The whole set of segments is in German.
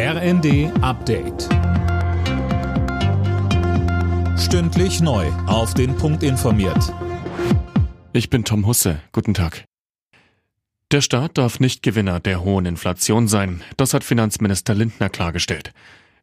RND Update. Stündlich neu. Auf den Punkt informiert. Ich bin Tom Husse. Guten Tag. Der Staat darf nicht Gewinner der hohen Inflation sein. Das hat Finanzminister Lindner klargestellt.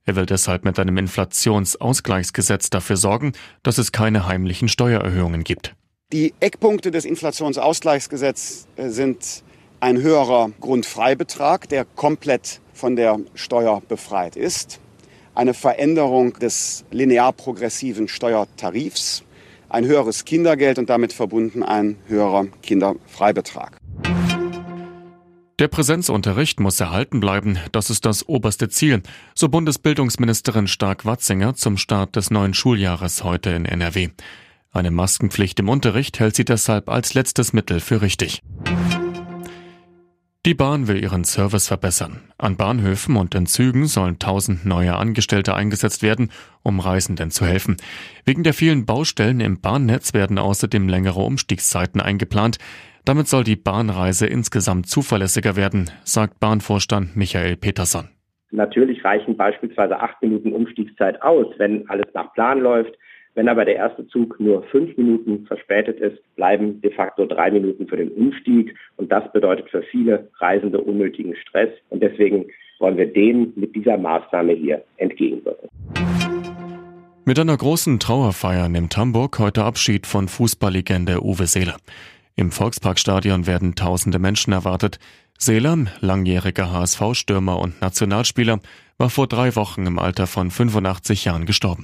Er will deshalb mit einem Inflationsausgleichsgesetz dafür sorgen, dass es keine heimlichen Steuererhöhungen gibt. Die Eckpunkte des Inflationsausgleichsgesetzes äh, sind ein höherer Grundfreibetrag, der komplett von der Steuer befreit ist, eine Veränderung des linear progressiven Steuertarifs, ein höheres Kindergeld und damit verbunden ein höherer Kinderfreibetrag. Der Präsenzunterricht muss erhalten bleiben, das ist das oberste Ziel, so Bundesbildungsministerin Stark-Watzinger zum Start des neuen Schuljahres heute in NRW. Eine Maskenpflicht im Unterricht hält sie deshalb als letztes Mittel für richtig. Die Bahn will ihren Service verbessern. An Bahnhöfen und in Zügen sollen tausend neue Angestellte eingesetzt werden, um Reisenden zu helfen. Wegen der vielen Baustellen im Bahnnetz werden außerdem längere Umstiegszeiten eingeplant. Damit soll die Bahnreise insgesamt zuverlässiger werden, sagt Bahnvorstand Michael Peterson. Natürlich reichen beispielsweise acht Minuten Umstiegszeit aus, wenn alles nach Plan läuft. Wenn aber der erste Zug nur fünf Minuten verspätet ist, bleiben de facto drei Minuten für den Umstieg. Und das bedeutet für viele Reisende unnötigen Stress. Und deswegen wollen wir dem mit dieser Maßnahme hier entgegenwirken. Mit einer großen Trauerfeier nimmt Hamburg heute Abschied von Fußballlegende Uwe Seeler. Im Volksparkstadion werden tausende Menschen erwartet. Seeler, langjähriger HSV-Stürmer und Nationalspieler, war vor drei Wochen im Alter von 85 Jahren gestorben.